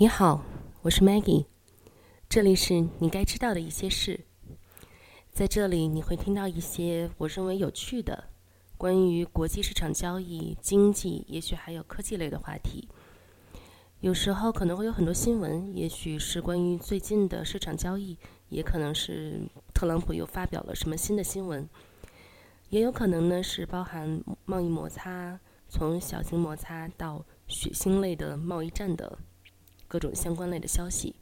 你好，我是 Maggie，这里是你该知道的一些事。在这里，你会听到一些我认为有趣的关于国际市场交易、经济，也许还有科技类的话题。有时候可能会有很多新闻，也许是关于最近的市场交易，也可能是特朗普又发表了什么新的新闻，也有可能呢是包含贸易摩擦，从小型摩擦到血腥类的贸易战的各种相关类的消息。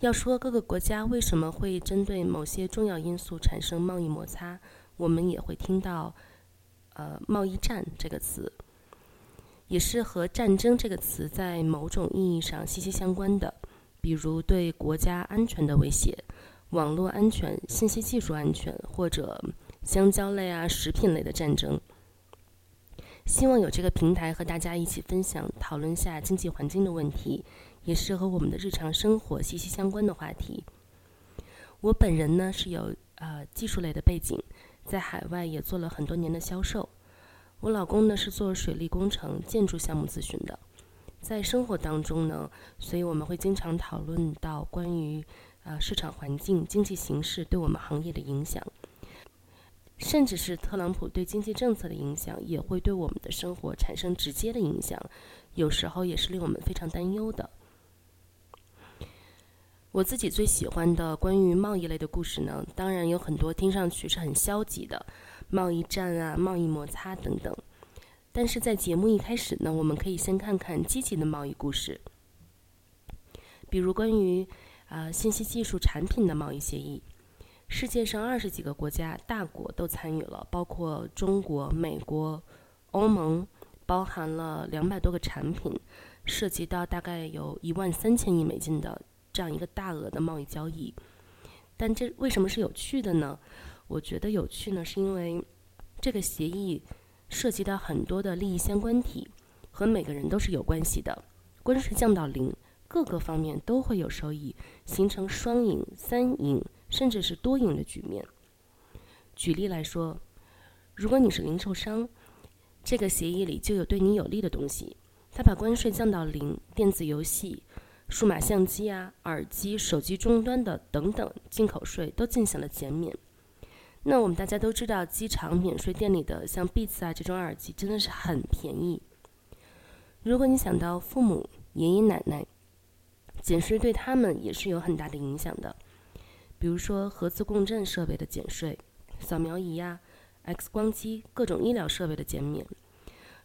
要说各个国家为什么会针对某些重要因素产生贸易摩擦，我们也会听到“呃贸易战”这个词。也是和战争这个词在某种意义上息息相关的，比如对国家安全的威胁、网络安全、信息技术安全，或者香蕉类啊、食品类的战争。希望有这个平台和大家一起分享、讨论下经济环境的问题，也是和我们的日常生活息息相关的话题。我本人呢是有呃技术类的背景，在海外也做了很多年的销售。我老公呢是做水利工程、建筑项目咨询的，在生活当中呢，所以我们会经常讨论到关于啊市场环境、经济形势对我们行业的影响，甚至是特朗普对经济政策的影响，也会对我们的生活产生直接的影响，有时候也是令我们非常担忧的。我自己最喜欢的关于贸易类的故事呢，当然有很多听上去是很消极的。贸易战啊，贸易摩擦等等。但是在节目一开始呢，我们可以先看看积极的贸易故事，比如关于啊信息技术产品的贸易协议。世界上二十几个国家大国都参与了，包括中国、美国、欧盟，包含了两百多个产品，涉及到大概有一万三千亿美金的这样一个大额的贸易交易。但这为什么是有趣的呢？我觉得有趣呢，是因为这个协议涉及到很多的利益相关体，和每个人都是有关系的。关税降到零，各个方面都会有收益，形成双赢、三赢，甚至是多赢的局面。举例来说，如果你是零售商，这个协议里就有对你有利的东西，它把关税降到零，电子游戏、数码相机啊、耳机、手机终端的等等进口税都进行了减免。那我们大家都知道，机场免税店里的像 Beats 啊这种耳机真的是很便宜。如果你想到父母、爷爷奶奶，减税对他们也是有很大的影响的。比如说核磁共振设备的减税、扫描仪呀、X 光机、各种医疗设备的减免。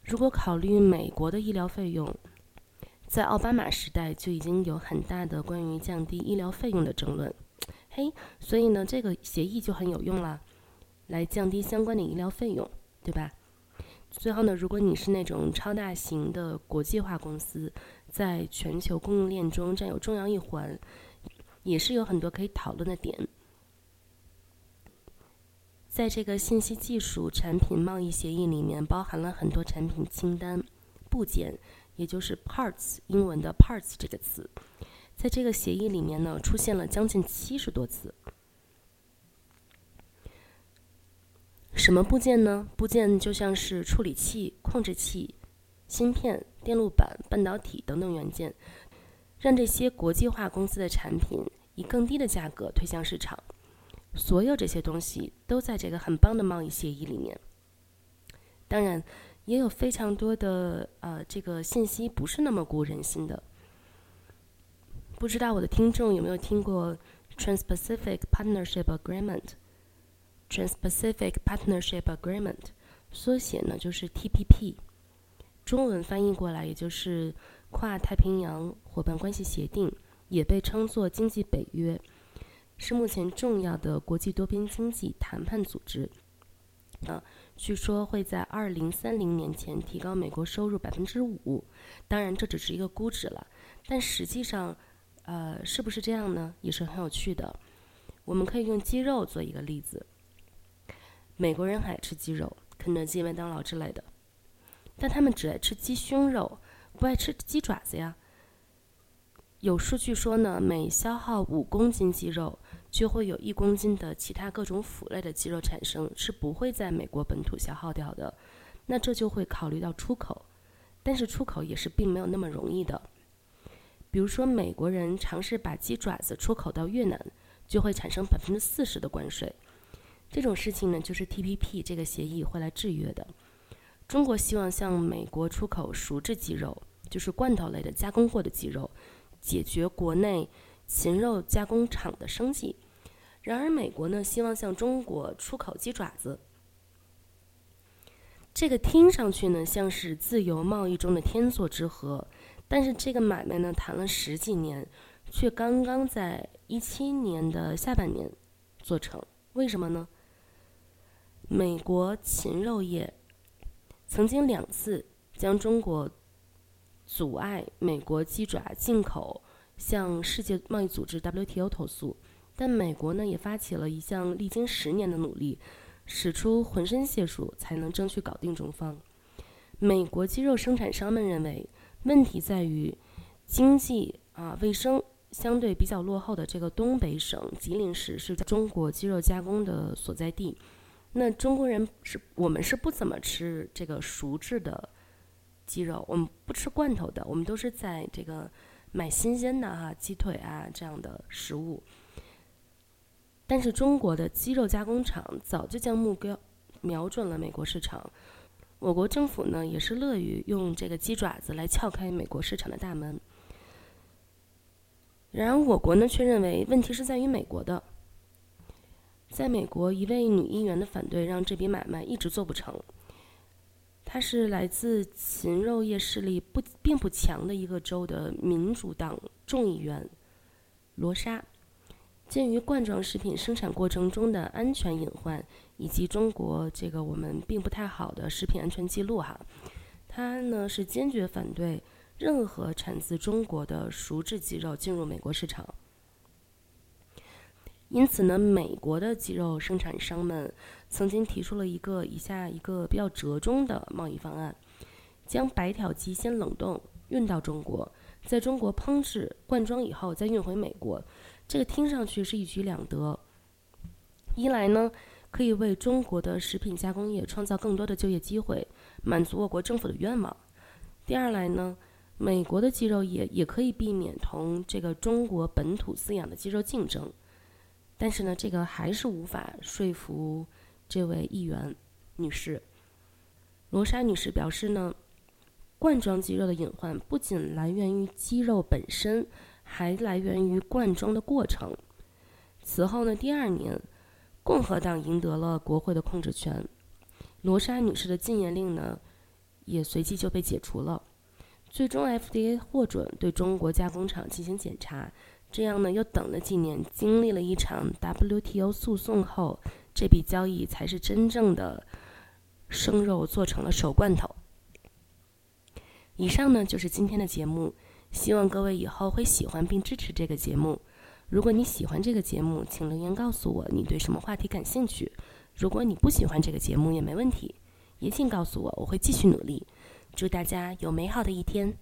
如果考虑美国的医疗费用，在奥巴马时代就已经有很大的关于降低医疗费用的争论。嘿，所以呢，这个协议就很有用了，来降低相关的医疗费用，对吧？最后呢，如果你是那种超大型的国际化公司，在全球供应链中占有重要一环，也是有很多可以讨论的点。在这个信息技术产品贸易协议里面，包含了很多产品清单、部件，也就是 parts，英文的 parts 这个词。在这个协议里面呢，出现了将近七十多次。什么部件呢？部件就像是处理器、控制器、芯片、电路板、半导体等等元件，让这些国际化公司的产品以更低的价格推向市场。所有这些东西都在这个很棒的贸易协议里面。当然，也有非常多的呃，这个信息不是那么鼓舞人心的。不知道我的听众有没有听过 Trans-Pacific Partnership Agreement？Trans-Pacific Partnership Agreement 缩写呢就是 TPP，中文翻译过来也就是跨太平洋伙伴关系协定，也被称作经济北约，是目前重要的国际多边经济谈判组织。啊，据说会在二零三零年前提高美国收入百分之五，当然这只是一个估值了，但实际上。呃，是不是这样呢？也是很有趣的。我们可以用鸡肉做一个例子。美国人爱吃鸡肉，肯德基、麦当劳之类的，但他们只爱吃鸡胸肉，不爱吃鸡爪子呀。有数据说呢，每消耗五公斤鸡肉，就会有一公斤的其他各种腐类的鸡肉产生，是不会在美国本土消耗掉的。那这就会考虑到出口，但是出口也是并没有那么容易的。比如说，美国人尝试把鸡爪子出口到越南，就会产生百分之四十的关税。这种事情呢，就是 TPP 这个协议会来制约的。中国希望向美国出口熟制鸡肉，就是罐头类的加工过的鸡肉，解决国内禽肉加工厂的生计。然而，美国呢，希望向中国出口鸡爪子。这个听上去呢，像是自由贸易中的天作之合。但是这个买卖呢，谈了十几年，却刚刚在一七年的下半年做成。为什么呢？美国禽肉业曾经两次将中国阻碍美国鸡爪进口向世界贸易组织 WTO 投诉，但美国呢也发起了一项历经十年的努力，使出浑身解数才能争取搞定中方。美国鸡肉生产商们认为。问题在于，经济啊卫生相对比较落后的这个东北省吉林市是中国鸡肉加工的所在地。那中国人是我们是不怎么吃这个熟制的鸡肉，我们不吃罐头的，我们都是在这个买新鲜的哈鸡腿啊这样的食物。但是中国的鸡肉加工厂早就将目标瞄准了美国市场。我国政府呢也是乐于用这个鸡爪子来撬开美国市场的大门，然而我国呢却认为问题是在于美国的。在美国，一位女议员的反对让这笔买卖一直做不成。她是来自禽肉业势力不并不强的一个州的民主党众议员罗莎。鉴于罐装食品生产过程中的安全隐患，以及中国这个我们并不太好的食品安全记录，哈，他呢是坚决反对任何产自中国的熟制鸡肉进入美国市场。因此呢，美国的鸡肉生产商们曾经提出了一个以下一个比较折中的贸易方案：将白条鸡先冷冻运到中国，在中国烹制灌装以后再运回美国。这个听上去是一举两得，一来呢，可以为中国的食品加工业创造更多的就业机会，满足我国政府的愿望；第二来呢，美国的鸡肉业也可以避免同这个中国本土饲养的鸡肉竞争。但是呢，这个还是无法说服这位议员女士。罗莎女士表示呢，罐装鸡肉的隐患不仅来源于鸡肉本身。还来源于灌装的过程。此后呢，第二年，共和党赢得了国会的控制权，罗莎女士的禁言令呢，也随即就被解除了。最终，FDA 获准对中国加工厂进行检查。这样呢，又等了几年，经历了一场 WTO 诉讼后，这笔交易才是真正的生肉做成了熟罐头。以上呢，就是今天的节目。希望各位以后会喜欢并支持这个节目。如果你喜欢这个节目，请留言告诉我你对什么话题感兴趣。如果你不喜欢这个节目也没问题，也请告诉我，我会继续努力。祝大家有美好的一天。